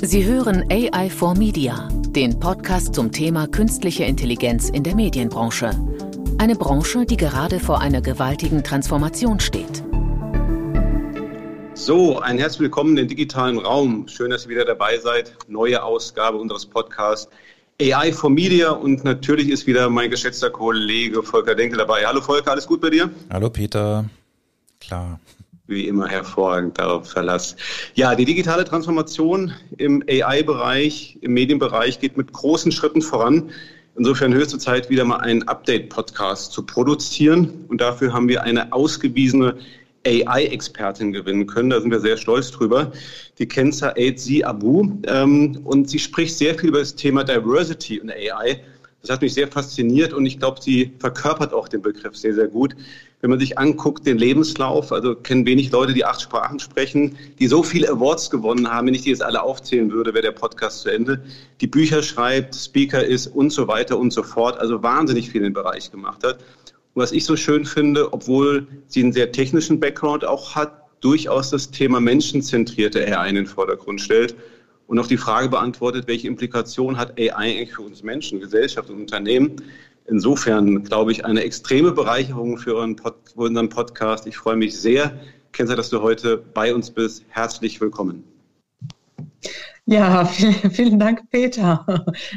Sie hören AI for Media, den Podcast zum Thema künstliche Intelligenz in der Medienbranche. Eine Branche, die gerade vor einer gewaltigen Transformation steht. So, ein herzlich willkommen in den digitalen Raum. Schön, dass ihr wieder dabei seid. Neue Ausgabe unseres Podcasts AI for Media und natürlich ist wieder mein geschätzter Kollege Volker Denkel dabei. Hallo Volker, alles gut bei dir? Hallo Peter. Klar wie immer hervorragend darauf Verlass. Ja, die digitale Transformation im AI-Bereich, im Medienbereich geht mit großen Schritten voran. Insofern höchste Zeit, wieder mal einen Update-Podcast zu produzieren. Und dafür haben wir eine ausgewiesene AI-Expertin gewinnen können. Da sind wir sehr stolz drüber. Die Kenza Aidzi Abu. Ähm, und sie spricht sehr viel über das Thema Diversity und AI. Das hat mich sehr fasziniert und ich glaube, sie verkörpert auch den Begriff sehr, sehr gut. Wenn man sich anguckt, den Lebenslauf, also kennen wenig Leute, die acht Sprachen sprechen, die so viele Awards gewonnen haben, wenn ich die jetzt alle aufzählen würde, wäre der Podcast zu Ende. Die Bücher schreibt, Speaker ist und so weiter und so fort, also wahnsinnig viel in den Bereich gemacht hat. Und was ich so schön finde, obwohl sie einen sehr technischen Background auch hat, durchaus das Thema menschenzentrierte AI in den Vordergrund stellt und auch die Frage beantwortet, welche Implikation hat AI eigentlich für uns Menschen, Gesellschaft und Unternehmen. Insofern glaube ich eine extreme Bereicherung für unseren Podcast. Ich freue mich sehr, Kenza, dass du heute bei uns bist. Herzlich willkommen. Ja, vielen, Dank, Peter.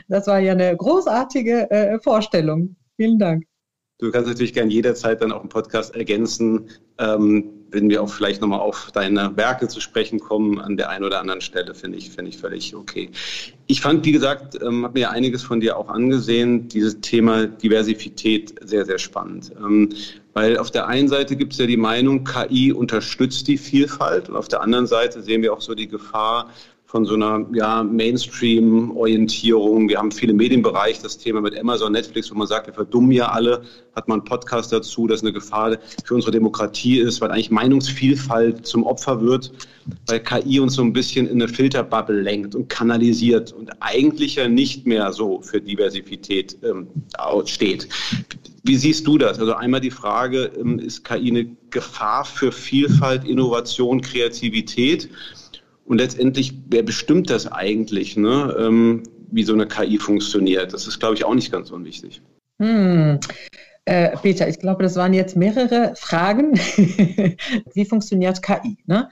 Das war ja eine großartige äh, Vorstellung. Vielen Dank. Du kannst natürlich gerne jederzeit dann auch im Podcast ergänzen, ähm, wenn wir auch vielleicht nochmal auf deine Werke zu sprechen kommen an der einen oder anderen Stelle, finde ich, finde ich völlig okay. Ich fand, wie gesagt, ähm, habe mir einiges von dir auch angesehen, dieses Thema Diversität sehr, sehr spannend. Ähm, weil auf der einen Seite gibt es ja die Meinung, KI unterstützt die Vielfalt und auf der anderen Seite sehen wir auch so die Gefahr, von so einer ja, Mainstream-Orientierung. Wir haben viele Medienbereich, das Thema mit Amazon, Netflix, wo man sagt, wir verdummen ja alle, hat man einen Podcast dazu, dass eine Gefahr für unsere Demokratie ist, weil eigentlich Meinungsvielfalt zum Opfer wird, weil KI uns so ein bisschen in eine Filterbubble lenkt und kanalisiert und eigentlich ja nicht mehr so für Diversität ähm, steht. Wie siehst du das? Also einmal die Frage, ähm, ist KI eine Gefahr für Vielfalt, Innovation, Kreativität? Und letztendlich, wer bestimmt das eigentlich, ne? ähm, wie so eine KI funktioniert? Das ist, glaube ich, auch nicht ganz unwichtig. Hm. Äh, Peter, ich glaube, das waren jetzt mehrere Fragen. wie funktioniert KI? Ne?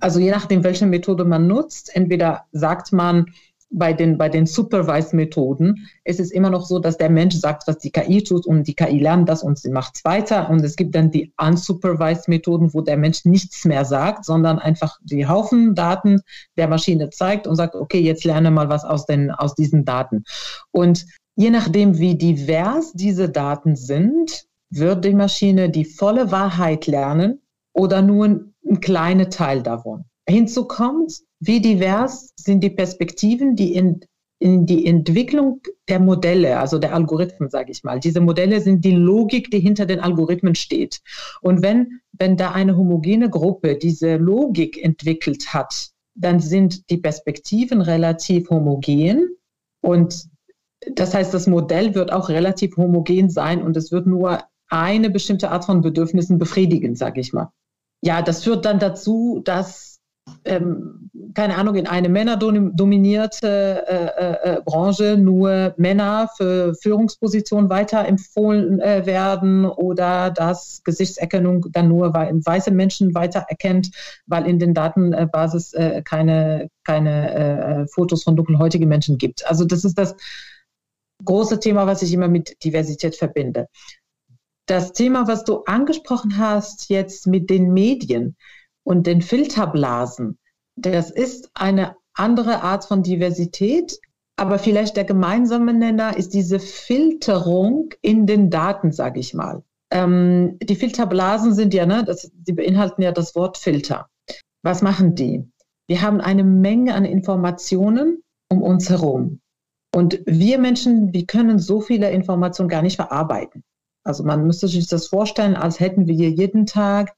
Also je nachdem, welche Methode man nutzt, entweder sagt man, bei den, bei den Supervised-Methoden ist es immer noch so, dass der Mensch sagt, was die KI tut und die KI lernt das und sie macht es weiter. Und es gibt dann die Unsupervised-Methoden, wo der Mensch nichts mehr sagt, sondern einfach die Haufen Daten der Maschine zeigt und sagt, okay, jetzt lerne mal was aus, den, aus diesen Daten. Und je nachdem, wie divers diese Daten sind, wird die Maschine die volle Wahrheit lernen oder nur ein kleiner Teil davon. Hinzu kommt, wie divers sind die Perspektiven, die in, in die Entwicklung der Modelle, also der Algorithmen, sage ich mal. Diese Modelle sind die Logik, die hinter den Algorithmen steht. Und wenn, wenn da eine homogene Gruppe diese Logik entwickelt hat, dann sind die Perspektiven relativ homogen und das heißt, das Modell wird auch relativ homogen sein und es wird nur eine bestimmte Art von Bedürfnissen befriedigen, sage ich mal. Ja, das führt dann dazu, dass ähm, keine Ahnung, in eine männerdominierte äh, äh, äh, Branche nur Männer für Führungspositionen weiterempfohlen äh, werden oder dass Gesichtserkennung dann nur weiße Menschen weitererkennt, weil in den Datenbasis äh, keine, keine äh, Fotos von dunkelhäutigen Menschen gibt. Also das ist das große Thema, was ich immer mit Diversität verbinde. Das Thema, was du angesprochen hast jetzt mit den Medien, und den Filterblasen. Das ist eine andere Art von Diversität, aber vielleicht der gemeinsame Nenner ist diese Filterung in den Daten, sage ich mal. Ähm, die Filterblasen sind ja, ne, das, die beinhalten ja das Wort Filter. Was machen die? Wir haben eine Menge an Informationen um uns herum. Und wir Menschen, wir können so viele Informationen gar nicht verarbeiten. Also man müsste sich das vorstellen, als hätten wir jeden Tag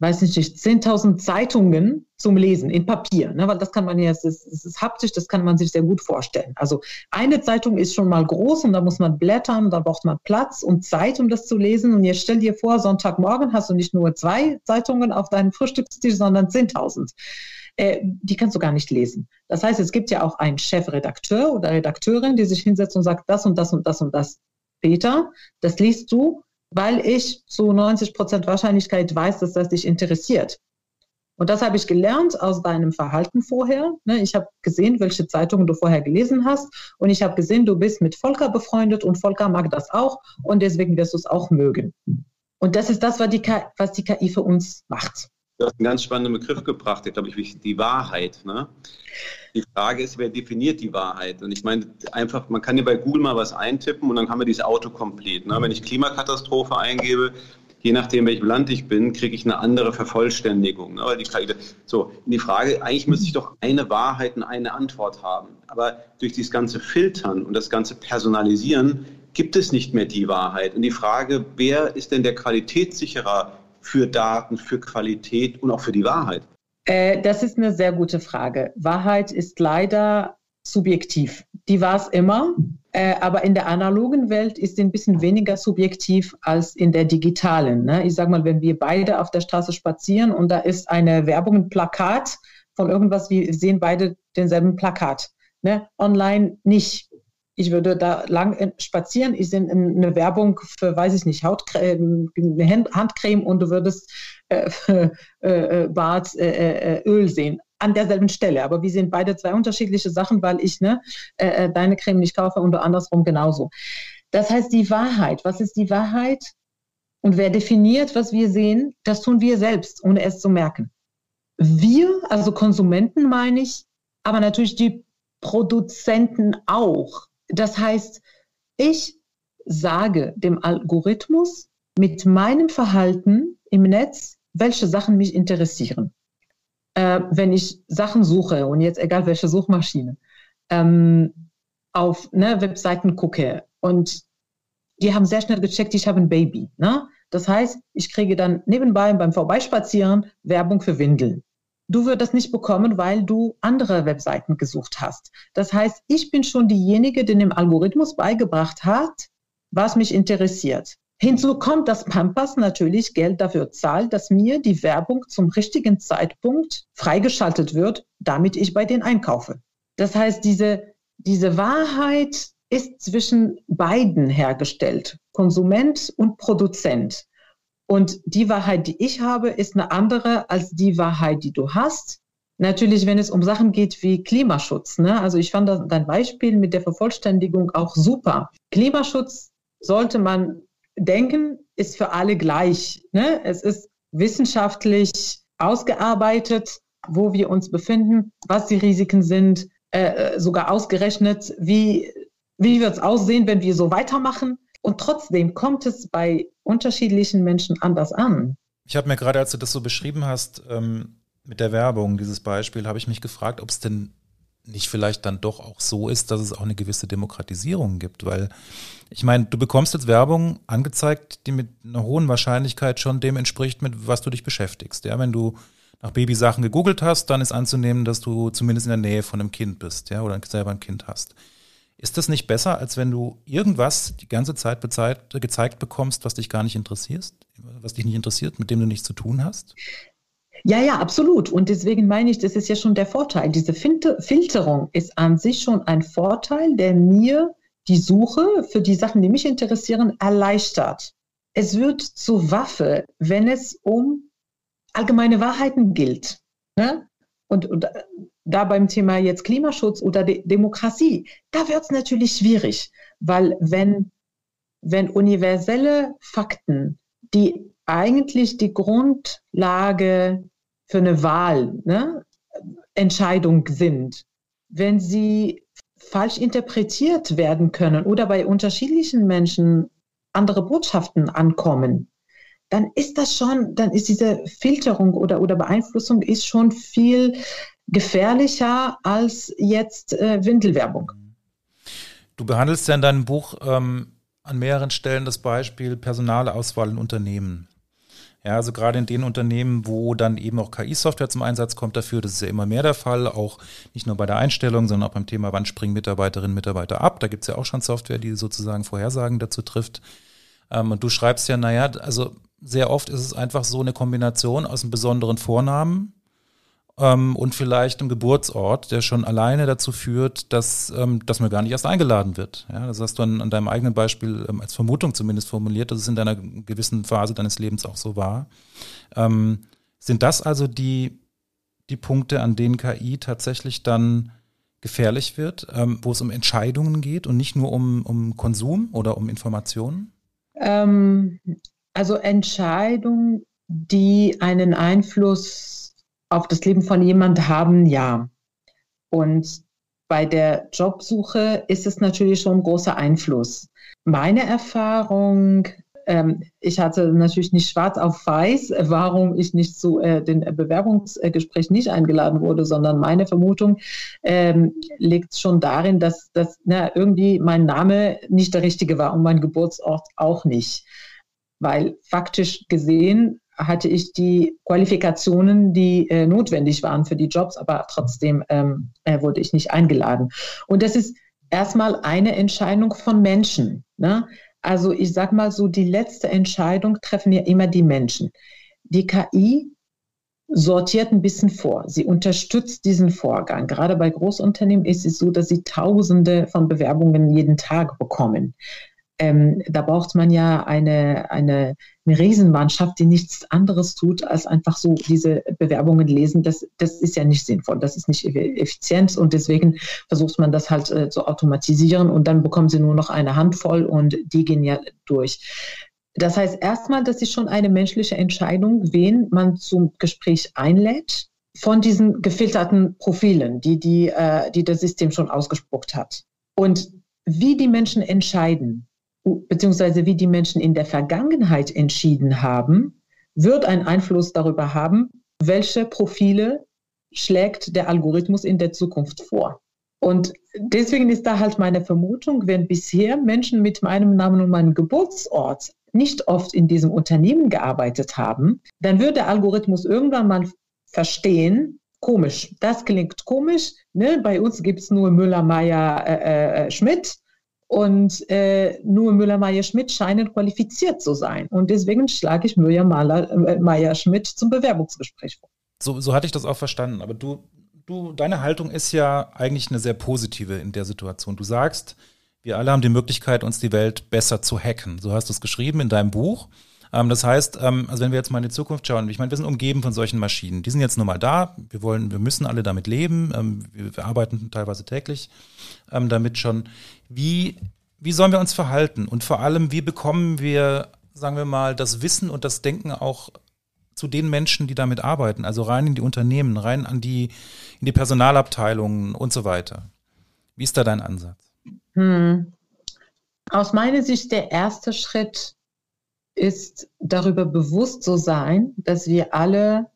weiß nicht, 10.000 Zeitungen zum Lesen in Papier, ne? weil das kann man ja, es ist, es ist haptisch, das kann man sich sehr gut vorstellen. Also eine Zeitung ist schon mal groß und da muss man blättern, da braucht man Platz und Zeit, um das zu lesen. Und jetzt stell dir vor, Sonntagmorgen hast du nicht nur zwei Zeitungen auf deinem Frühstückstisch, sondern 10.000. äh, die kannst du gar nicht lesen. Das heißt, es gibt ja auch einen Chefredakteur oder Redakteurin, die sich hinsetzt und sagt, das und das und das und das. Peter, das liest du, weil ich zu 90 Prozent Wahrscheinlichkeit weiß, dass das dich interessiert. Und das habe ich gelernt aus deinem Verhalten vorher. Ne? Ich habe gesehen, welche Zeitungen du vorher gelesen hast. Und ich habe gesehen, du bist mit Volker befreundet und Volker mag das auch. Und deswegen wirst du es auch mögen. Und das ist das, was die, KI, was die KI für uns macht. Du hast einen ganz spannenden Begriff gebracht, der glaube ich, die Wahrheit. Ne? Die Frage ist, wer definiert die Wahrheit? Und ich meine, einfach, man kann ja bei Google mal was eintippen und dann haben wir diese Autocomplete. Ne? Wenn ich Klimakatastrophe eingebe, je nachdem, welchem Land ich bin, kriege ich eine andere Vervollständigung. Ne? Die so, die Frage, eigentlich müsste ich doch eine Wahrheit und eine Antwort haben. Aber durch dieses ganze Filtern und das ganze Personalisieren gibt es nicht mehr die Wahrheit. Und die Frage, wer ist denn der Qualitätssicherer für Daten, für Qualität und auch für die Wahrheit? Äh, das ist eine sehr gute Frage. Wahrheit ist leider subjektiv. Die war es immer, äh, aber in der analogen Welt ist sie ein bisschen weniger subjektiv als in der digitalen. Ne? Ich sage mal, wenn wir beide auf der Straße spazieren und da ist eine Werbung, ein Plakat von irgendwas, wir sehen beide denselben Plakat. Ne? Online nicht ich würde da lang spazieren, ich sehe eine Werbung für, weiß ich nicht, Hautcreme, eine Handcreme und du würdest äh, äh, äh Bartöl äh, äh, sehen an derselben Stelle. Aber wir sehen beide zwei unterschiedliche Sachen, weil ich ne, äh, deine Creme nicht kaufe und du andersrum genauso. Das heißt, die Wahrheit, was ist die Wahrheit? Und wer definiert, was wir sehen, das tun wir selbst, ohne es zu merken. Wir, also Konsumenten meine ich, aber natürlich die Produzenten auch. Das heißt, ich sage dem Algorithmus mit meinem Verhalten im Netz, welche Sachen mich interessieren. Äh, wenn ich Sachen suche und jetzt egal welche Suchmaschine, ähm, auf ne, Webseiten gucke und die haben sehr schnell gecheckt, ich habe ein Baby. Ne? Das heißt, ich kriege dann nebenbei beim Vorbeispazieren Werbung für Windeln. Du würdest nicht bekommen, weil du andere Webseiten gesucht hast. Das heißt, ich bin schon diejenige, die dem Algorithmus beigebracht hat, was mich interessiert. Hinzu kommt, dass Pampers natürlich Geld dafür zahlt, dass mir die Werbung zum richtigen Zeitpunkt freigeschaltet wird, damit ich bei denen einkaufe. Das heißt, diese, diese Wahrheit ist zwischen beiden hergestellt, Konsument und Produzent. Und die Wahrheit, die ich habe, ist eine andere als die Wahrheit, die du hast. Natürlich, wenn es um Sachen geht wie Klimaschutz. Ne? Also ich fand dein Beispiel mit der Vervollständigung auch super. Klimaschutz sollte man denken, ist für alle gleich. Ne? Es ist wissenschaftlich ausgearbeitet, wo wir uns befinden, was die Risiken sind, äh, sogar ausgerechnet, wie, wie wird es aussehen, wenn wir so weitermachen. Und trotzdem kommt es bei unterschiedlichen Menschen anders an. Ich habe mir gerade, als du das so beschrieben hast, ähm, mit der Werbung, dieses Beispiel, habe ich mich gefragt, ob es denn nicht vielleicht dann doch auch so ist, dass es auch eine gewisse Demokratisierung gibt, weil ich meine, du bekommst jetzt Werbung angezeigt, die mit einer hohen Wahrscheinlichkeit schon dem entspricht, mit was du dich beschäftigst. Ja, wenn du nach Babysachen gegoogelt hast, dann ist anzunehmen, dass du zumindest in der Nähe von einem Kind bist, ja, oder selber ein Kind hast. Ist das nicht besser, als wenn du irgendwas die ganze Zeit bezeit, gezeigt bekommst, was dich gar nicht interessiert, was dich nicht interessiert, mit dem du nichts zu tun hast? Ja, ja, absolut. Und deswegen meine ich, das ist ja schon der Vorteil. Diese Filterung ist an sich schon ein Vorteil, der mir die Suche für die Sachen, die mich interessieren, erleichtert. Es wird zur Waffe, wenn es um allgemeine Wahrheiten gilt. Ne? Und, und da beim Thema jetzt Klimaschutz oder De Demokratie, da wird es natürlich schwierig, weil wenn, wenn universelle Fakten, die eigentlich die Grundlage für eine Wahl, ne, Entscheidung sind, wenn sie falsch interpretiert werden können oder bei unterschiedlichen Menschen andere Botschaften ankommen, dann ist das schon, dann ist diese Filterung oder, oder Beeinflussung ist schon viel gefährlicher als jetzt äh, Windelwerbung. Du behandelst ja in deinem Buch ähm, an mehreren Stellen das Beispiel Personalauswahl in Unternehmen. Ja, also gerade in den Unternehmen, wo dann eben auch KI-Software zum Einsatz kommt dafür, das ist ja immer mehr der Fall, auch nicht nur bei der Einstellung, sondern auch beim Thema, wann springen Mitarbeiterinnen und Mitarbeiter ab. Da gibt es ja auch schon Software, die sozusagen Vorhersagen dazu trifft. Ähm, und du schreibst ja, naja, also sehr oft ist es einfach so eine Kombination aus einem besonderen Vornamen ähm, und vielleicht im Geburtsort, der schon alleine dazu führt, dass, ähm, dass man gar nicht erst eingeladen wird. Ja, das hast du an, an deinem eigenen Beispiel ähm, als Vermutung zumindest formuliert, dass es in deiner gewissen Phase deines Lebens auch so war. Ähm, sind das also die, die Punkte, an denen KI tatsächlich dann gefährlich wird, ähm, wo es um Entscheidungen geht und nicht nur um, um Konsum oder um Informationen? Ähm, also Entscheidungen, die einen Einfluss auf das Leben von jemand haben, ja. Und bei der Jobsuche ist es natürlich schon ein großer Einfluss. Meine Erfahrung ähm, ich hatte natürlich nicht schwarz auf weiß, warum ich nicht zu äh, den Bewerbungsgespräch nicht eingeladen wurde, sondern meine Vermutung ähm, liegt schon darin, dass, dass na, irgendwie mein Name nicht der richtige war und mein Geburtsort auch nicht. Weil faktisch gesehen hatte ich die Qualifikationen, die äh, notwendig waren für die Jobs, aber trotzdem ähm, äh, wurde ich nicht eingeladen. Und das ist erstmal eine Entscheidung von Menschen. Ne? Also ich sage mal so, die letzte Entscheidung treffen ja immer die Menschen. Die KI sortiert ein bisschen vor. Sie unterstützt diesen Vorgang. Gerade bei Großunternehmen ist es so, dass sie Tausende von Bewerbungen jeden Tag bekommen ähm, da braucht man ja eine, eine, eine Riesenmannschaft, die nichts anderes tut, als einfach so diese Bewerbungen lesen. Das, das ist ja nicht sinnvoll, das ist nicht effizient und deswegen versucht man das halt äh, zu automatisieren und dann bekommen sie nur noch eine Handvoll und die gehen ja durch. Das heißt erstmal, das ist schon eine menschliche Entscheidung, wen man zum Gespräch einlädt von diesen gefilterten Profilen, die, die, äh, die das System schon ausgespuckt hat. Und wie die Menschen entscheiden, beziehungsweise wie die Menschen in der Vergangenheit entschieden haben, wird einen Einfluss darüber haben, welche Profile schlägt der Algorithmus in der Zukunft vor. Und deswegen ist da halt meine Vermutung, wenn bisher Menschen mit meinem Namen und meinem Geburtsort nicht oft in diesem Unternehmen gearbeitet haben, dann wird der Algorithmus irgendwann mal verstehen, komisch, das klingt komisch, ne? bei uns gibt es nur Müller, Meyer, äh, äh, Schmidt und äh, nur Müller-Meyer-Schmidt scheinen qualifiziert zu sein. Und deswegen schlage ich Müller-Meyer-Schmidt zum Bewerbungsgespräch vor. So, so hatte ich das auch verstanden. Aber du, du, deine Haltung ist ja eigentlich eine sehr positive in der Situation. Du sagst, wir alle haben die Möglichkeit, uns die Welt besser zu hacken. So hast du es geschrieben in deinem Buch. Ähm, das heißt, ähm, also wenn wir jetzt mal in die Zukunft schauen, ich meine, wir sind umgeben von solchen Maschinen. Die sind jetzt nun mal da. Wir wollen, wir müssen alle damit leben. Ähm, wir, wir, arbeiten teilweise täglich ähm, damit schon. Wie, wie sollen wir uns verhalten? Und vor allem, wie bekommen wir, sagen wir mal, das Wissen und das Denken auch zu den Menschen, die damit arbeiten, also rein in die Unternehmen, rein an die, in die Personalabteilungen und so weiter. Wie ist da dein Ansatz? Hm. Aus meiner Sicht der erste Schritt ist darüber bewusst zu sein, dass wir alle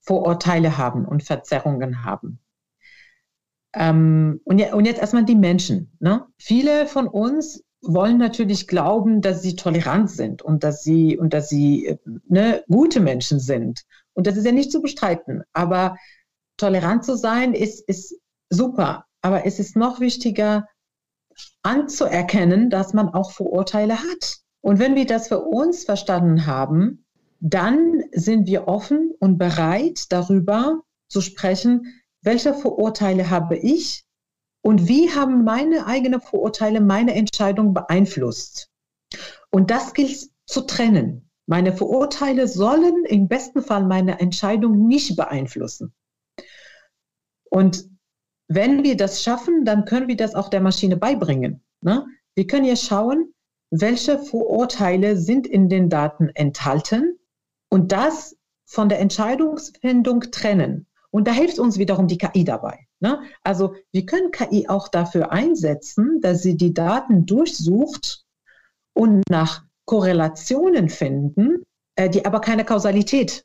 Vorurteile haben und Verzerrungen haben. Ähm, und, ja, und, jetzt erstmal die Menschen. Ne? Viele von uns wollen natürlich glauben, dass sie tolerant sind und dass sie und dass sie ne, gute Menschen sind. Und das ist ja nicht zu bestreiten. Aber tolerant zu sein ist, ist super. Aber es ist noch wichtiger, anzuerkennen, dass man auch Vorurteile hat. Und wenn wir das für uns verstanden haben, dann sind wir offen und bereit, darüber zu sprechen, welche Vorurteile habe ich und wie haben meine eigenen Vorurteile meine Entscheidung beeinflusst. Und das gilt zu trennen. Meine Vorurteile sollen im besten Fall meine Entscheidung nicht beeinflussen. Und wenn wir das schaffen, dann können wir das auch der Maschine beibringen. Ne? Wir können ja schauen, welche Vorurteile sind in den Daten enthalten und das von der Entscheidungsfindung trennen. Und da hilft uns wiederum die KI dabei. Ne? Also wir können KI auch dafür einsetzen, dass sie die Daten durchsucht und nach Korrelationen finden, äh, die aber keine Kausalität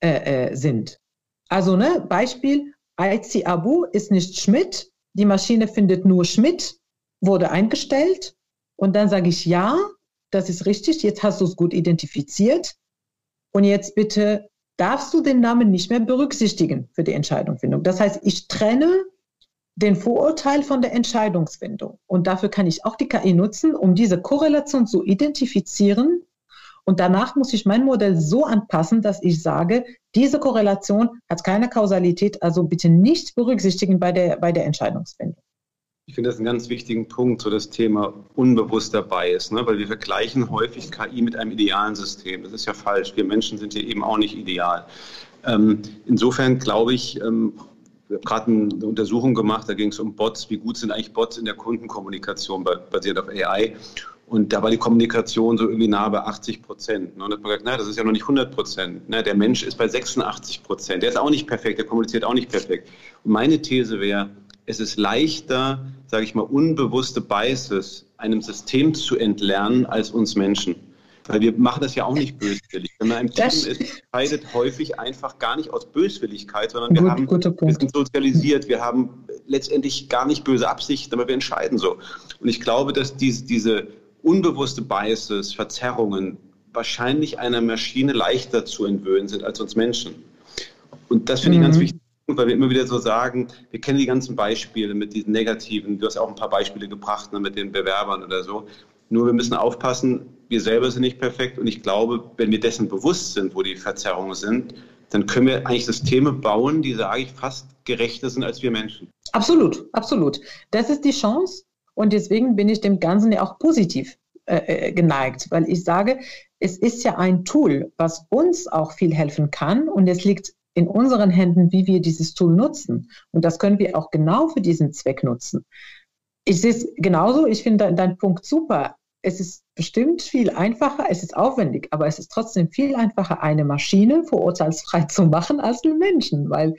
äh, äh, sind. Also ne, Beispiel, Aizi Abu ist nicht Schmidt, die Maschine findet nur Schmidt, wurde eingestellt und dann sage ich, ja, das ist richtig, jetzt hast du es gut identifiziert. Und jetzt bitte darfst du den Namen nicht mehr berücksichtigen für die Entscheidungsfindung. Das heißt, ich trenne den Vorurteil von der Entscheidungsfindung. Und dafür kann ich auch die KI nutzen, um diese Korrelation zu identifizieren Und danach muss ich mein Modell so anpassen, dass ich sage, diese Korrelation hat keine Kausalität, also bitte nicht berücksichtigen bei der, bei der Entscheidungsfindung. Ich finde das einen ganz wichtigen Punkt, so das Thema unbewusster Bias, ne? weil wir vergleichen häufig KI mit einem idealen System. Das ist ja falsch. Wir Menschen sind hier eben auch nicht ideal. Ähm, insofern glaube ich, ähm, wir haben gerade eine Untersuchung gemacht, da ging es um Bots. Wie gut sind eigentlich Bots in der Kundenkommunikation basiert auf AI? Und da war die Kommunikation so irgendwie nahe bei 80 Prozent. Ne? Und da hat man gesagt, na, das ist ja noch nicht 100 Prozent. Ne? Der Mensch ist bei 86 Prozent. Der ist auch nicht perfekt, der kommuniziert auch nicht perfekt. Und meine These wäre, es ist leichter, sage ich mal, unbewusste Biases einem System zu entlernen als uns Menschen. Weil wir machen das ja auch nicht böswillig. Wenn man im Team ist, entscheidet häufig einfach gar nicht aus Böswilligkeit, sondern wir, Gut, haben, wir sind sozialisiert, wir haben letztendlich gar nicht böse Absichten, aber wir entscheiden so. Und ich glaube, dass diese, diese unbewusste Biases, Verzerrungen wahrscheinlich einer Maschine leichter zu entwöhnen sind als uns Menschen. Und das finde mhm. ich ganz mhm. wichtig weil wir immer wieder so sagen, wir kennen die ganzen Beispiele mit diesen negativen, du hast auch ein paar Beispiele gebracht ne, mit den Bewerbern oder so. Nur wir müssen aufpassen, wir selber sind nicht perfekt und ich glaube, wenn wir dessen bewusst sind, wo die Verzerrungen sind, dann können wir eigentlich Systeme bauen, die, sage ich, fast gerechter sind als wir Menschen. Absolut, absolut. Das ist die Chance und deswegen bin ich dem Ganzen ja auch positiv äh, äh geneigt, weil ich sage, es ist ja ein Tool, was uns auch viel helfen kann und es liegt in unseren Händen, wie wir dieses Tool nutzen. Und das können wir auch genau für diesen Zweck nutzen. Ich sehe es genauso, ich finde deinen Punkt super. Es ist bestimmt viel einfacher, es ist aufwendig, aber es ist trotzdem viel einfacher, eine Maschine vorurteilsfrei zu machen als einen Menschen, weil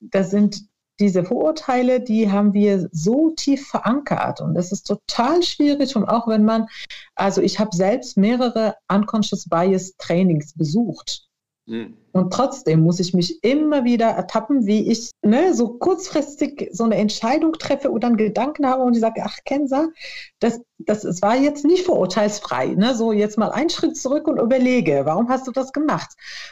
das sind diese Vorurteile, die haben wir so tief verankert und das ist total schwierig und auch wenn man, also ich habe selbst mehrere Unconscious Bias Trainings besucht Mhm. Und trotzdem muss ich mich immer wieder ertappen, wie ich ne, so kurzfristig so eine Entscheidung treffe oder einen Gedanken habe und ich sage, ach Kenza, das, das, das war jetzt nicht vorurteilsfrei. Ne? So jetzt mal einen Schritt zurück und überlege, warum hast du das gemacht?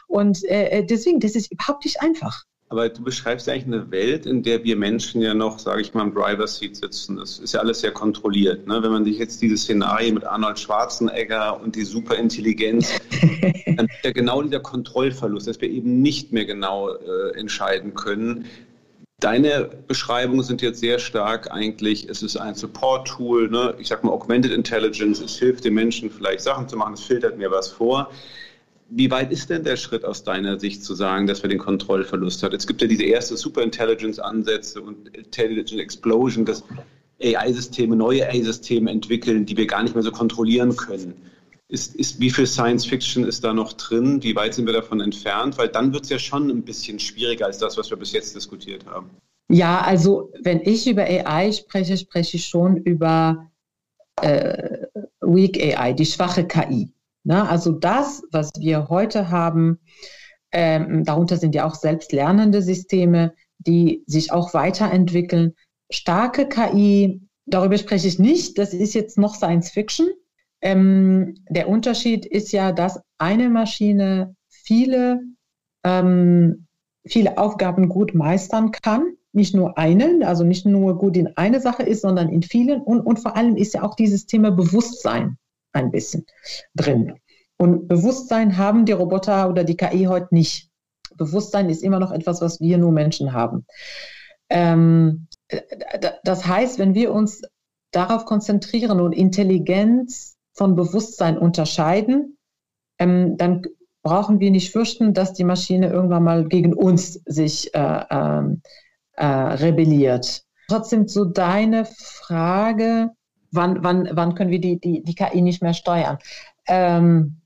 Und äh, äh deswegen, das ist überhaupt nicht einfach. Aber du beschreibst ja eigentlich eine Welt, in der wir Menschen ja noch, sage ich mal, im Driver Seat sitzen. Das ist ja alles sehr kontrolliert. Ne? Wenn man sich jetzt dieses Szenario mit Arnold Schwarzenegger und die Superintelligenz, dann ist ja genau dieser Kontrollverlust, dass wir eben nicht mehr genau äh, entscheiden können. Deine Beschreibungen sind jetzt sehr stark eigentlich, es ist ein Support-Tool, ne? ich sage mal Augmented Intelligence, es hilft den Menschen vielleicht Sachen zu machen, es filtert mir was vor. Wie weit ist denn der Schritt aus deiner Sicht zu sagen, dass wir den Kontrollverlust haben? Es gibt ja diese erste Superintelligence-Ansätze und Intelligent Explosion, dass AI-Systeme, neue AI-Systeme entwickeln, die wir gar nicht mehr so kontrollieren können. Ist, ist, wie viel Science Fiction ist da noch drin? Wie weit sind wir davon entfernt? Weil dann wird es ja schon ein bisschen schwieriger als das, was wir bis jetzt diskutiert haben. Ja, also wenn ich über AI spreche, spreche ich schon über äh, Weak AI, die schwache KI. Na, also das, was wir heute haben, ähm, darunter sind ja auch selbstlernende Systeme, die sich auch weiterentwickeln. Starke KI, darüber spreche ich nicht, das ist jetzt noch Science Fiction. Ähm, der Unterschied ist ja, dass eine Maschine viele, ähm, viele Aufgaben gut meistern kann. Nicht nur eine, also nicht nur gut in eine Sache ist, sondern in vielen. Und, und vor allem ist ja auch dieses Thema Bewusstsein ein bisschen drin. Und Bewusstsein haben die Roboter oder die KI heute nicht. Bewusstsein ist immer noch etwas, was wir nur Menschen haben. Ähm, das heißt, wenn wir uns darauf konzentrieren und Intelligenz von Bewusstsein unterscheiden, ähm, dann brauchen wir nicht fürchten, dass die Maschine irgendwann mal gegen uns sich äh, ähm, äh, rebelliert. Trotzdem so deine Frage, wann, wann, wann können wir die, die, die KI nicht mehr steuern? Ähm,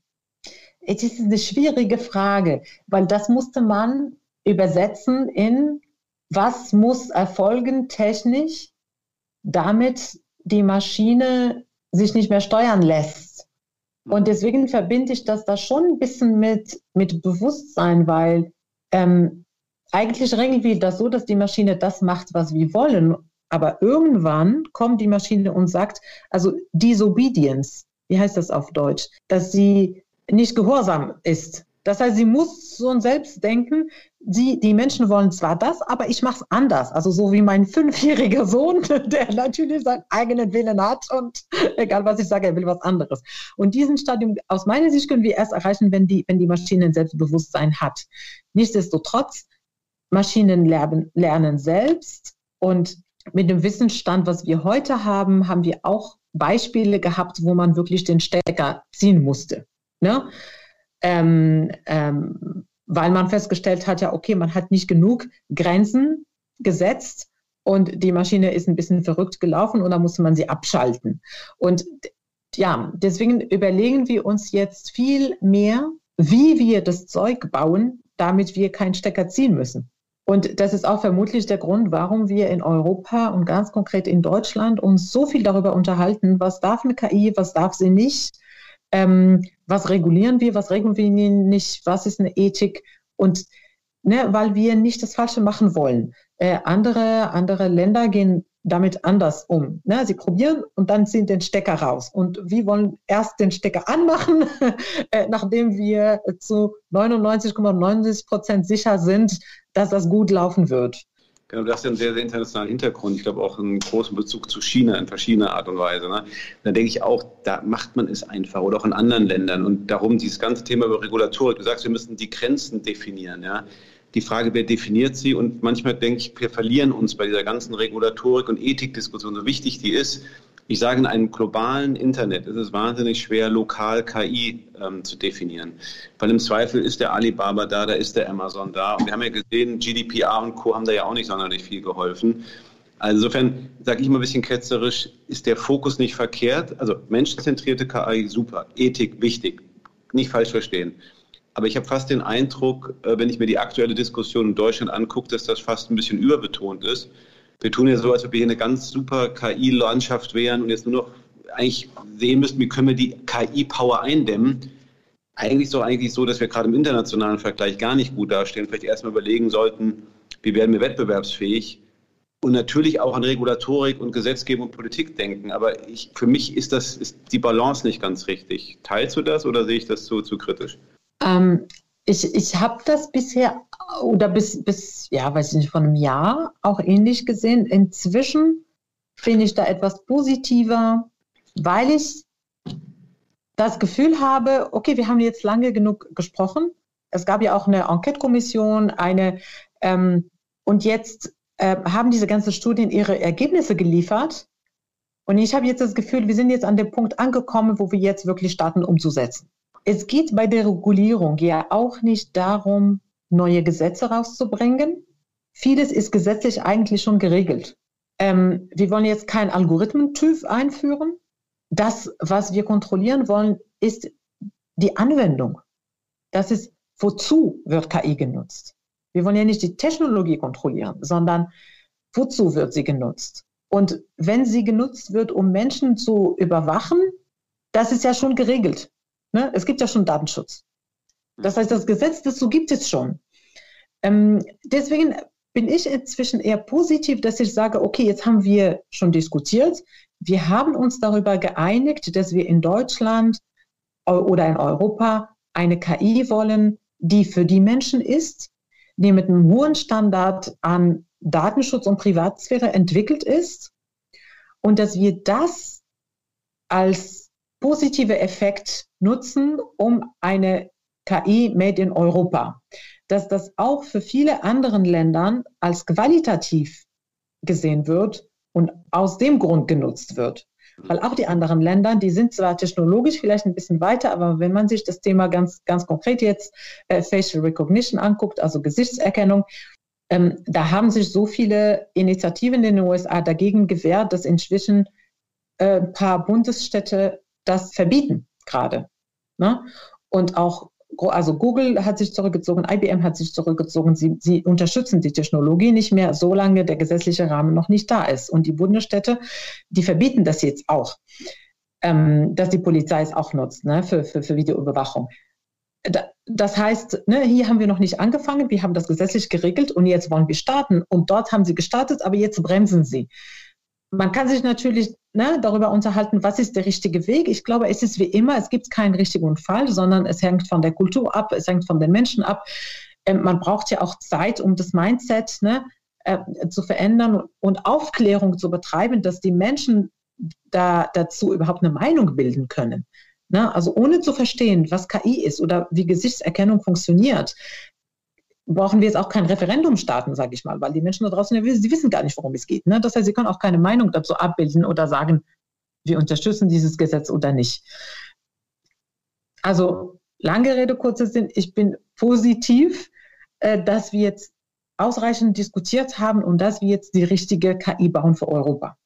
es ist eine schwierige Frage, weil das musste man übersetzen in, was muss erfolgen technisch, damit die Maschine sich nicht mehr steuern lässt. Und deswegen verbinde ich das da schon ein bisschen mit, mit Bewusstsein, weil ähm, eigentlich regeln wir das so, dass die Maschine das macht, was wir wollen. Aber irgendwann kommt die Maschine und sagt, also Disobedience, wie heißt das auf Deutsch, dass sie nicht gehorsam ist. Das heißt, sie muss so ein Selbstdenken, die, die Menschen wollen zwar das, aber ich mache es anders. Also so wie mein fünfjähriger Sohn, der natürlich seinen eigenen Willen hat und egal was ich sage, er will was anderes. Und diesen Stadium aus meiner Sicht können wir erst erreichen, wenn die, wenn die Maschine ein Selbstbewusstsein hat. Nichtsdestotrotz, Maschinen lernen, lernen selbst und mit dem Wissensstand, was wir heute haben, haben wir auch Beispiele gehabt, wo man wirklich den Stecker ziehen musste. Ne? Ähm, ähm, weil man festgestellt hat, ja, okay, man hat nicht genug Grenzen gesetzt und die Maschine ist ein bisschen verrückt gelaufen und da musste man sie abschalten. Und ja, deswegen überlegen wir uns jetzt viel mehr, wie wir das Zeug bauen, damit wir keinen Stecker ziehen müssen. Und das ist auch vermutlich der Grund, warum wir in Europa und ganz konkret in Deutschland uns so viel darüber unterhalten, was darf eine KI, was darf sie nicht, ähm, was regulieren wir, was regeln wir nicht, was ist eine Ethik und ne, weil wir nicht das Falsche machen wollen. Äh, andere, andere Länder gehen damit anders um. Ne? Sie probieren und dann ziehen den Stecker raus. Und wir wollen erst den Stecker anmachen, äh, nachdem wir zu 99,99 Prozent sicher sind, dass das gut laufen wird. Genau, du hast ja einen sehr, sehr internationalen Hintergrund. Ich glaube auch einen großen Bezug zu China in verschiedener Art und Weise. Ne? Da denke ich auch, da macht man es einfach oder auch in anderen Ländern. Und darum dieses ganze Thema über Regulatorik. Du sagst, wir müssen die Grenzen definieren. Ja? Die Frage, wer definiert sie? Und manchmal denke ich, wir verlieren uns bei dieser ganzen Regulatorik und Ethikdiskussion, so wichtig die ist. Ich sage, in einem globalen Internet ist es wahnsinnig schwer, lokal KI ähm, zu definieren. Weil im Zweifel ist der Alibaba da, da ist der Amazon da. Und wir haben ja gesehen, GDPR und Co. haben da ja auch nicht sonderlich viel geholfen. Also insofern sage ich mal ein bisschen ketzerisch, ist der Fokus nicht verkehrt. Also menschenzentrierte KI super, Ethik wichtig, nicht falsch verstehen. Aber ich habe fast den Eindruck, äh, wenn ich mir die aktuelle Diskussion in Deutschland angucke, dass das fast ein bisschen überbetont ist wir tun ja so, als ob wir hier eine ganz super KI-Landschaft wären und jetzt nur noch eigentlich sehen müssten, wie können wir die KI-Power eindämmen. Eigentlich ist doch eigentlich so, dass wir gerade im internationalen Vergleich gar nicht gut dastehen. Vielleicht erstmal überlegen sollten, wie werden wir wettbewerbsfähig und natürlich auch an Regulatorik und Gesetzgebung und Politik denken. Aber ich, für mich ist das ist die Balance nicht ganz richtig. Teilst du das oder sehe ich das zu, zu kritisch? Ähm, ich, ich habe das bisher oder bis, bis, ja, weiß ich nicht, vor einem Jahr auch ähnlich gesehen. Inzwischen bin ich da etwas positiver, weil ich das Gefühl habe, okay, wir haben jetzt lange genug gesprochen. Es gab ja auch eine Enquete-Kommission, eine, ähm, und jetzt äh, haben diese ganzen Studien ihre Ergebnisse geliefert. Und ich habe jetzt das Gefühl, wir sind jetzt an dem Punkt angekommen, wo wir jetzt wirklich starten umzusetzen es geht bei der Regulierung ja auch nicht darum, neue Gesetze rauszubringen. Vieles ist gesetzlich eigentlich schon geregelt. Ähm, wir wollen jetzt kein Algorithmen-TÜV einführen. Das, was wir kontrollieren wollen, ist die Anwendung. Das ist, wozu wird KI genutzt? Wir wollen ja nicht die Technologie kontrollieren, sondern wozu wird sie genutzt? Und wenn sie genutzt wird, um Menschen zu überwachen, das ist ja schon geregelt. Ne? Es gibt ja schon Datenschutz. Das heißt, das Gesetz dazu gibt es schon. Ähm, deswegen bin ich inzwischen eher positiv, dass ich sage, okay, jetzt haben wir schon diskutiert. Wir haben uns darüber geeinigt, dass wir in Deutschland oder in Europa eine KI wollen, die für die Menschen ist, die mit einem hohen Standard an Datenschutz und Privatsphäre entwickelt ist und dass wir das als positive Effekt nutzen, um eine KI made in Europa. Dass das auch für viele anderen Ländern als qualitativ gesehen wird und aus dem Grund genutzt wird. Weil auch die anderen Länder, die sind zwar technologisch vielleicht ein bisschen weiter, aber wenn man sich das Thema ganz, ganz konkret jetzt äh, Facial Recognition anguckt, also Gesichtserkennung, ähm, da haben sich so viele Initiativen in den USA dagegen gewehrt, dass inzwischen äh, ein paar Bundesstädte das verbieten gerade. Ne? Und auch, also Google hat sich zurückgezogen, IBM hat sich zurückgezogen. Sie, sie unterstützen die Technologie nicht mehr, solange der gesetzliche Rahmen noch nicht da ist. Und die Bundesstädte, die verbieten das jetzt auch, ähm, dass die Polizei es auch nutzt ne, für, für, für Videoüberwachung. Das heißt, ne, hier haben wir noch nicht angefangen, wir haben das gesetzlich geregelt und jetzt wollen wir starten. Und dort haben sie gestartet, aber jetzt bremsen sie. Man kann sich natürlich ne, darüber unterhalten, was ist der richtige Weg. Ich glaube, es ist wie immer, es gibt keinen richtigen Fall, sondern es hängt von der Kultur ab, es hängt von den Menschen ab. Ähm, man braucht ja auch Zeit, um das Mindset ne, äh, zu verändern und Aufklärung zu betreiben, dass die Menschen da dazu überhaupt eine Meinung bilden können. Ne? Also ohne zu verstehen, was KI ist oder wie Gesichtserkennung funktioniert, brauchen wir jetzt auch kein Referendum starten, sage ich mal, weil die Menschen da draußen, sie wissen gar nicht, worum es geht. Ne? Das heißt, sie können auch keine Meinung dazu abbilden oder sagen, wir unterstützen dieses Gesetz oder nicht. Also lange Rede, kurzer Sinn, ich bin positiv, äh, dass wir jetzt ausreichend diskutiert haben und dass wir jetzt die richtige KI bauen für Europa.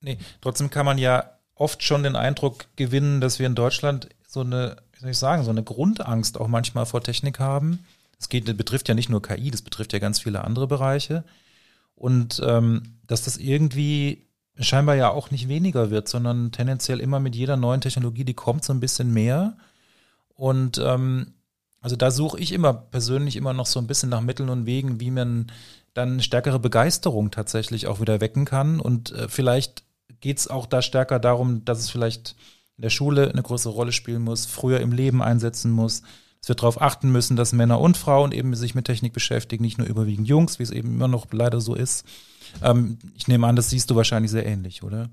Nee, trotzdem kann man ja oft schon den Eindruck gewinnen, dass wir in Deutschland so eine, wie soll ich sagen, so eine Grundangst auch manchmal vor Technik haben. Das geht, das betrifft ja nicht nur KI, das betrifft ja ganz viele andere Bereiche. Und ähm, dass das irgendwie scheinbar ja auch nicht weniger wird, sondern tendenziell immer mit jeder neuen Technologie, die kommt, so ein bisschen mehr. Und ähm, also da suche ich immer persönlich immer noch so ein bisschen nach Mitteln und Wegen, wie man dann stärkere Begeisterung tatsächlich auch wieder wecken kann. Und äh, vielleicht geht es auch da stärker darum, dass es vielleicht in der Schule eine größere Rolle spielen muss, früher im Leben einsetzen muss. Es wird darauf achten müssen, dass Männer und Frauen eben sich mit Technik beschäftigen, nicht nur überwiegend Jungs, wie es eben immer noch leider so ist. Ähm, ich nehme an, das siehst du wahrscheinlich sehr ähnlich, oder?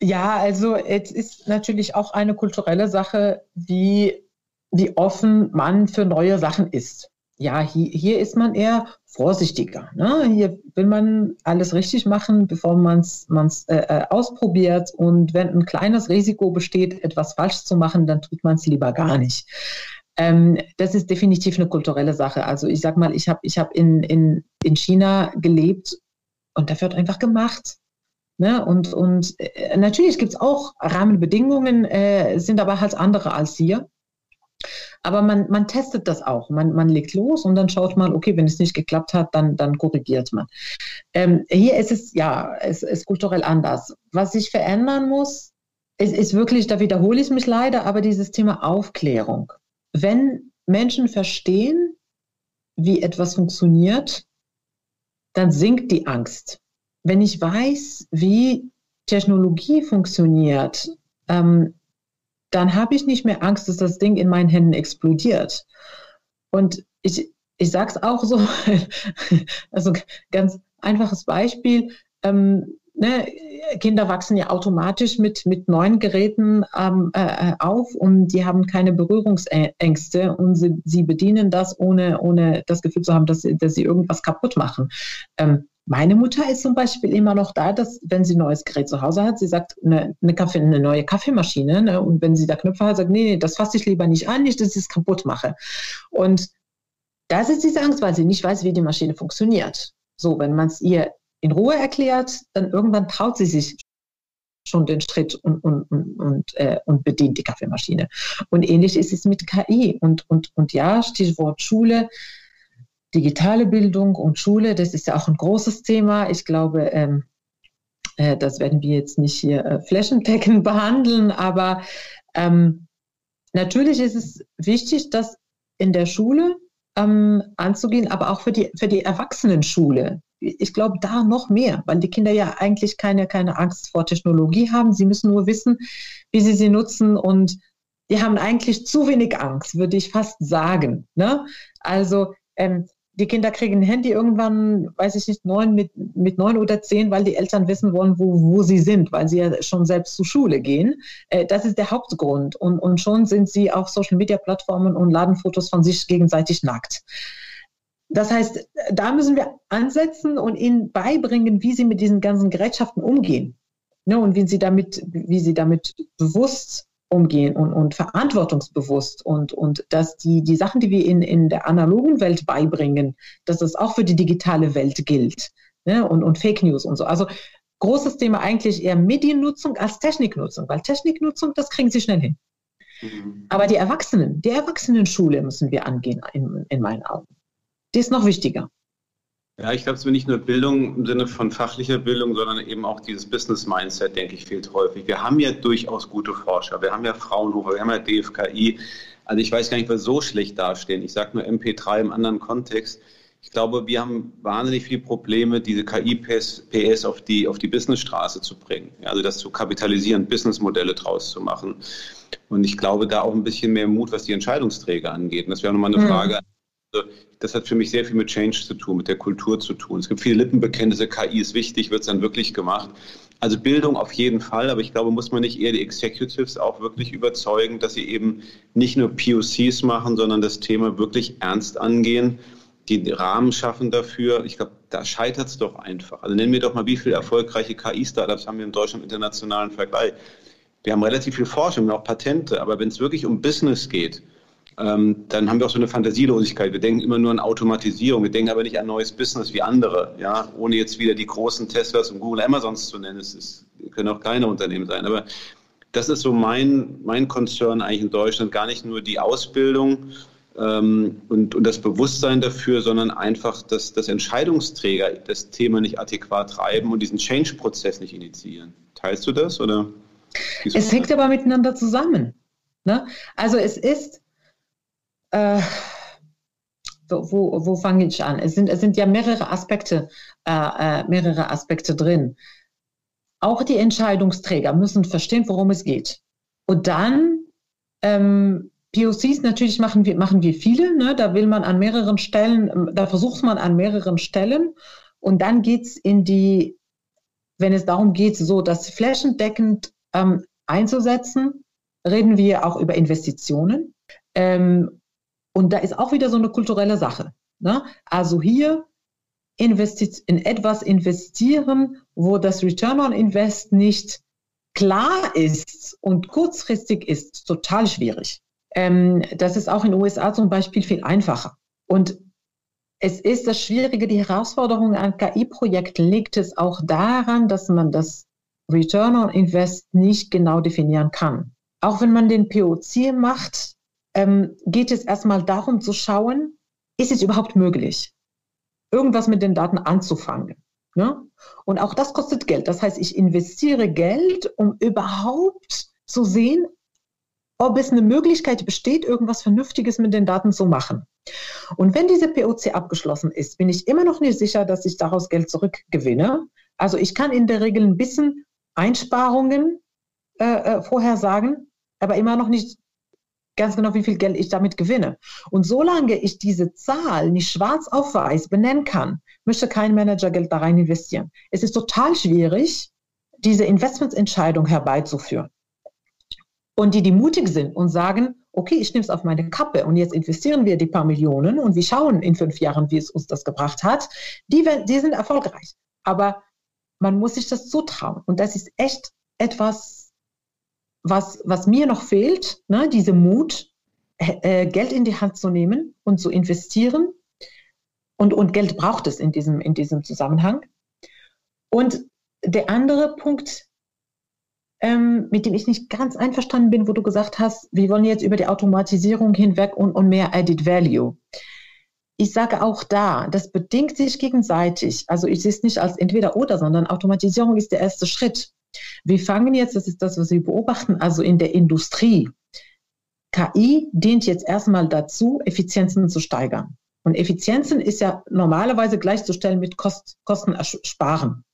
Ja, also es ist natürlich auch eine kulturelle Sache, wie, wie offen man für neue Sachen ist ja, hier, hier ist man eher vorsichtiger. Ne? Hier will man alles richtig machen, bevor man es äh, äh, ausprobiert. Und wenn ein kleines Risiko besteht, etwas falsch zu machen, dann tut man es lieber gar nicht. Ähm, das ist definitiv eine kulturelle Sache. Also ich sag mal, ich habe ich hab in, in, in China gelebt und da wird einfach gemacht. Ne? Und, und äh, natürlich gibt es auch Rahmenbedingungen, äh, sind aber halt andere als hier. Aber man, man testet das auch. Man, man legt los und dann schaut man, okay, wenn es nicht geklappt hat, dann, dann korrigiert man. Ähm, hier ist es, ja, es ist kulturell anders. Was sich verändern muss, ist, ist wirklich, da wiederhole ich mich leider, aber dieses Thema Aufklärung. Wenn Menschen verstehen, wie etwas funktioniert, dann sinkt die Angst. Wenn ich weiß, wie Technologie funktioniert, ähm, dann habe ich nicht mehr Angst, dass das Ding in meinen Händen explodiert. Und ich, ich sage es auch so, also ganz einfaches Beispiel. Ähm, ne, Kinder wachsen ja automatisch mit, mit neuen Geräten ähm, äh, auf und die haben keine Berührungsängste und sie, sie bedienen das, ohne, ohne das Gefühl zu haben, dass, dass sie irgendwas kaputt machen. Ähm, meine Mutter ist zum Beispiel immer noch da, dass wenn sie ein neues Gerät zu Hause hat, sie sagt, eine, eine, Kaffee, eine neue Kaffeemaschine, ne, und wenn sie da Knöpfe hat, sagt, nee, nee, das fasse ich lieber nicht an, nicht, dass ich es kaputt mache. Und das ist diese Angst, weil sie nicht weiß, wie die Maschine funktioniert. So, wenn man es ihr in Ruhe erklärt, dann irgendwann traut sie sich schon den Schritt und, und, und, und, äh, und bedient die Kaffeemaschine. Und ähnlich ist es mit KI. Und, und, und ja, Stichwort Schule digitale Bildung und Schule, das ist ja auch ein großes Thema. Ich glaube, ähm, äh, das werden wir jetzt nicht hier äh, flächendeckend behandeln, aber ähm, natürlich ist es wichtig, das in der Schule ähm, anzugehen, aber auch für die, für die Erwachsenenschule. Ich glaube, da noch mehr, weil die Kinder ja eigentlich keine, keine Angst vor Technologie haben. Sie müssen nur wissen, wie sie sie nutzen und die haben eigentlich zu wenig Angst, würde ich fast sagen. Ne? Also ähm, die Kinder kriegen ein Handy irgendwann, weiß ich nicht, neun mit, mit neun oder zehn, weil die Eltern wissen wollen, wo, wo sie sind, weil sie ja schon selbst zur Schule gehen. Äh, das ist der Hauptgrund. Und, und schon sind sie auf Social Media Plattformen und laden Fotos von sich gegenseitig nackt. Das heißt, da müssen wir ansetzen und ihnen beibringen, wie sie mit diesen ganzen Gerätschaften umgehen. Ne, und wie sie damit, wie sie damit bewusst umgehen und, und verantwortungsbewusst und, und dass die, die Sachen, die wir in, in der analogen Welt beibringen, dass das auch für die digitale Welt gilt ne? und, und Fake News und so. Also großes Thema eigentlich eher Mediennutzung als Techniknutzung, weil Techniknutzung, das kriegen sie schnell hin. Mhm. Aber die Erwachsenen, die Erwachsenenschule müssen wir angehen in, in meinen Augen. Die ist noch wichtiger. Ja, ich glaube, es ist nicht nur Bildung im Sinne von fachlicher Bildung, sondern eben auch dieses Business-Mindset, denke ich, fehlt häufig. Wir haben ja durchaus gute Forscher. Wir haben ja Fraunhofer, wir haben ja DFKI. Also ich weiß gar nicht, wir so schlecht dastehen. Ich sage nur MP3 im anderen Kontext. Ich glaube, wir haben wahnsinnig viele Probleme, diese KI-PS auf die, auf die Businessstraße zu bringen. Also das zu kapitalisieren, Businessmodelle draus zu machen. Und ich glaube, da auch ein bisschen mehr Mut, was die Entscheidungsträger angeht. Und das wäre nochmal eine mhm. Frage. Also, das hat für mich sehr viel mit Change zu tun, mit der Kultur zu tun. Es gibt viele Lippenbekenntnisse, KI ist wichtig, wird es dann wirklich gemacht. Also Bildung auf jeden Fall, aber ich glaube, muss man nicht eher die Executives auch wirklich überzeugen, dass sie eben nicht nur POCs machen, sondern das Thema wirklich ernst angehen, die Rahmen schaffen dafür. Ich glaube, da scheitert es doch einfach. Also nennen wir doch mal, wie viele erfolgreiche KI-Startups haben wir in Deutschland im internationalen Vergleich. Wir haben relativ viel Forschung, und auch Patente, aber wenn es wirklich um Business geht, ähm, dann haben wir auch so eine Fantasielosigkeit. Wir denken immer nur an Automatisierung, wir denken aber nicht an neues Business wie andere, ja, ohne jetzt wieder die großen Teslas und Google, Amazons zu nennen. Es ist, können auch kleine Unternehmen sein, aber das ist so mein, mein Konzern eigentlich in Deutschland, gar nicht nur die Ausbildung ähm, und, und das Bewusstsein dafür, sondern einfach, dass, dass Entscheidungsträger das Thema nicht adäquat treiben und diesen Change-Prozess nicht initiieren. Teilst du das oder? Es hängt aber miteinander zusammen. Ne? Also es ist äh, wo, wo fange ich an? Es sind, es sind ja mehrere Aspekte, äh, äh, mehrere Aspekte drin. Auch die Entscheidungsträger müssen verstehen, worum es geht. Und dann ähm, POCs natürlich machen wir, machen wir viele. Ne? Da will man an mehreren Stellen, da versucht man an mehreren Stellen. Und dann geht es in die, wenn es darum geht, so das flächendeckend ähm, einzusetzen, reden wir auch über Investitionen. Ähm, und da ist auch wieder so eine kulturelle Sache. Ne? Also hier investi in etwas investieren, wo das Return on Invest nicht klar ist und kurzfristig ist, total schwierig. Ähm, das ist auch in den USA zum Beispiel viel einfacher. Und es ist das Schwierige, die Herausforderung an KI-Projekten liegt es auch daran, dass man das Return on Invest nicht genau definieren kann. Auch wenn man den POC macht, ähm, geht es erstmal darum zu schauen, ist es überhaupt möglich, irgendwas mit den Daten anzufangen. Ne? Und auch das kostet Geld. Das heißt, ich investiere Geld, um überhaupt zu sehen, ob es eine Möglichkeit besteht, irgendwas Vernünftiges mit den Daten zu machen. Und wenn diese POC abgeschlossen ist, bin ich immer noch nicht sicher, dass ich daraus Geld zurückgewinne. Also ich kann in der Regel ein bisschen Einsparungen äh, äh vorher aber immer noch nicht ganz genau, wie viel Geld ich damit gewinne. Und solange ich diese Zahl nicht schwarz auf weiß benennen kann, möchte kein Manager Geld da rein investieren. Es ist total schwierig, diese Investmentsentscheidung herbeizuführen. Und die, die mutig sind und sagen, okay, ich nehme es auf meine Kappe und jetzt investieren wir die paar Millionen und wir schauen in fünf Jahren, wie es uns das gebracht hat, die, die sind erfolgreich. Aber man muss sich das zutrauen. Und das ist echt etwas was, was mir noch fehlt, ne, diese Mut, äh, Geld in die Hand zu nehmen und zu investieren. Und, und Geld braucht es in diesem, in diesem Zusammenhang. Und der andere Punkt, ähm, mit dem ich nicht ganz einverstanden bin, wo du gesagt hast, wir wollen jetzt über die Automatisierung hinweg und, und mehr Added Value. Ich sage auch da, das bedingt sich gegenseitig. Also ich sehe es nicht als entweder oder, sondern Automatisierung ist der erste Schritt. Wir fangen jetzt, das ist das, was wir beobachten, also in der Industrie. KI dient jetzt erstmal dazu, Effizienzen zu steigern. Und Effizienzen ist ja normalerweise gleichzustellen mit Kost, Kosten sparen.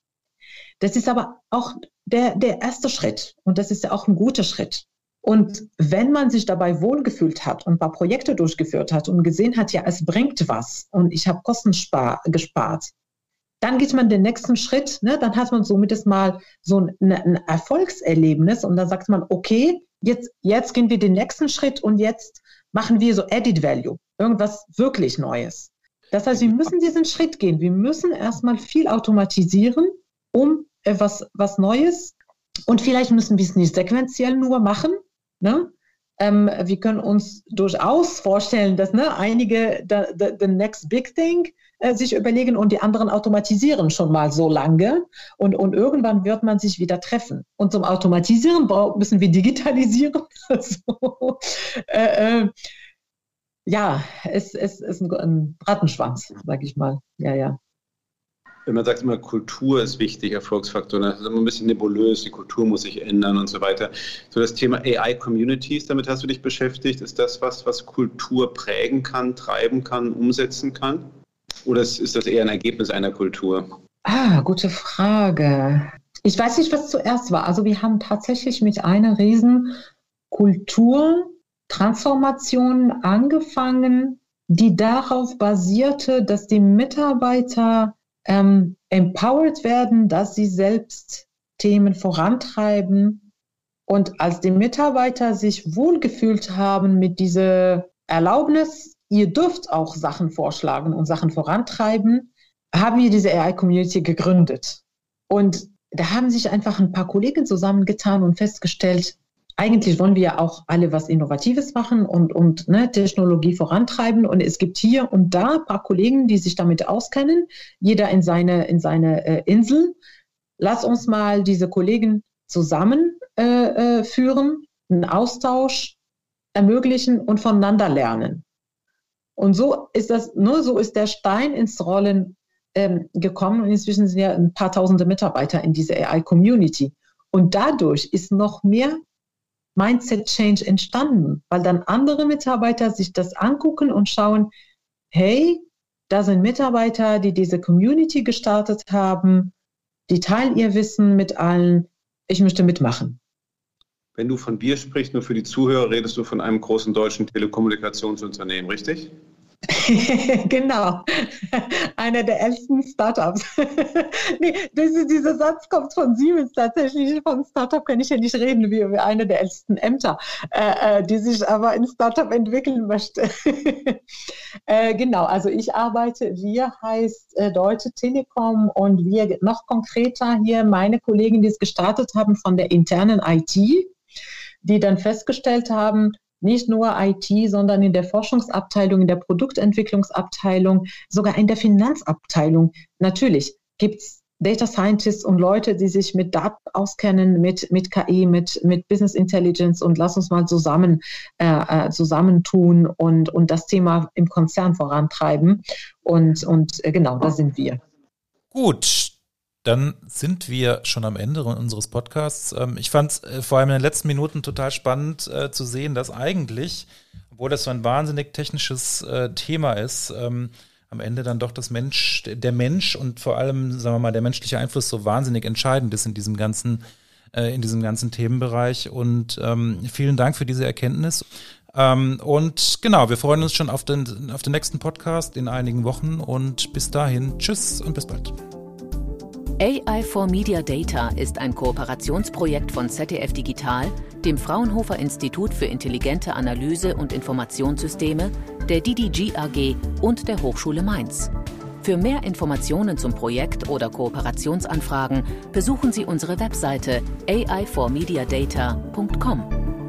Das ist aber auch der, der erste Schritt. Und das ist ja auch ein guter Schritt. Und wenn man sich dabei wohlgefühlt hat und ein paar Projekte durchgeführt hat und gesehen hat, ja, es bringt was und ich habe Kosten gespart, dann geht man den nächsten Schritt, ne? dann hat man somit mal so ein, ein, Erfolgserlebnis und dann sagt man, okay, jetzt, jetzt gehen wir den nächsten Schritt und jetzt machen wir so Added Value, irgendwas wirklich Neues. Das heißt, wir müssen diesen Schritt gehen. Wir müssen erstmal viel automatisieren, um äh, was, was Neues. Und vielleicht müssen wir es nicht sequenziell nur machen. Ne? Ähm, wir können uns durchaus vorstellen, dass ne, einige the, the, the next big thing äh, sich überlegen und die anderen automatisieren schon mal so lange und, und irgendwann wird man sich wieder treffen. Und zum Automatisieren müssen wir digitalisieren. so, äh, äh, ja, es, es ist ein, ein Rattenschwanz, sag ich mal. Ja, ja wenn man sagt immer, Kultur ist wichtig, Erfolgsfaktor, das ist immer ein bisschen nebulös, die Kultur muss sich ändern und so weiter. So das Thema AI-Communities, damit hast du dich beschäftigt. Ist das was, was Kultur prägen kann, treiben kann, umsetzen kann? Oder ist das eher ein Ergebnis einer Kultur? Ah, gute Frage. Ich weiß nicht, was zuerst war. Also wir haben tatsächlich mit einer riesen Kulturtransformation angefangen, die darauf basierte, dass die Mitarbeiter ähm, empowered werden, dass sie selbst Themen vorantreiben. Und als die Mitarbeiter sich wohlgefühlt haben mit dieser Erlaubnis, ihr dürft auch Sachen vorschlagen und Sachen vorantreiben, haben wir diese AI-Community gegründet. Und da haben sich einfach ein paar Kollegen zusammengetan und festgestellt, eigentlich wollen wir ja auch alle was Innovatives machen und, und ne, Technologie vorantreiben. Und es gibt hier und da ein paar Kollegen, die sich damit auskennen, jeder in seine, in seine äh, Insel. Lass uns mal diese Kollegen zusammenführen, äh, äh, einen Austausch ermöglichen und voneinander lernen. Und so ist das, nur so ist der Stein ins Rollen ähm, gekommen und inzwischen sind ja ein paar tausende Mitarbeiter in dieser AI-Community. Und dadurch ist noch mehr Mindset-Change entstanden, weil dann andere Mitarbeiter sich das angucken und schauen, hey, da sind Mitarbeiter, die diese Community gestartet haben, die teilen ihr Wissen mit allen, ich möchte mitmachen. Wenn du von Bier sprichst, nur für die Zuhörer, redest du von einem großen deutschen Telekommunikationsunternehmen, richtig? genau, einer der ältesten Startups. nee, diese, dieser Satz kommt von Siemens tatsächlich. Von Startup kann ich ja nicht reden, wie, einer der ältesten Ämter, äh, äh die sich aber in Startup entwickeln möchte. äh, genau, also ich arbeite, wir heißt äh, Deutsche Telekom und wir noch konkreter hier meine Kollegen, die es gestartet haben von der internen IT, die dann festgestellt haben, nicht nur IT, sondern in der Forschungsabteilung, in der Produktentwicklungsabteilung, sogar in der Finanzabteilung. Natürlich gibt es Data Scientists und Leute, die sich mit Daten auskennen, mit, mit KI, mit, mit Business Intelligence und lass uns mal zusammen äh, äh, zusammentun und, und das Thema im Konzern vorantreiben. Und, und äh, genau, da sind wir. Gut, dann sind wir schon am Ende unseres Podcasts. Ähm, ich fand es äh, vor allem in den letzten Minuten total spannend äh, zu sehen, dass eigentlich, obwohl das so ein wahnsinnig technisches äh, Thema ist, ähm, am Ende dann doch das Mensch, der Mensch und vor allem, sagen wir mal, der menschliche Einfluss so wahnsinnig entscheidend ist in diesem ganzen, in diesem ganzen Themenbereich. Und ähm, vielen Dank für diese Erkenntnis. und genau, wir freuen uns schon auf den, auf den nächsten Podcast in einigen Wochen und bis dahin, tschüss und bis bald. AI for Media Data ist ein Kooperationsprojekt von ZDF Digital, dem Fraunhofer Institut für intelligente Analyse und Informationssysteme, der DDG AG und der Hochschule Mainz. Für mehr Informationen zum Projekt oder Kooperationsanfragen besuchen Sie unsere Webseite aiformediadata.com.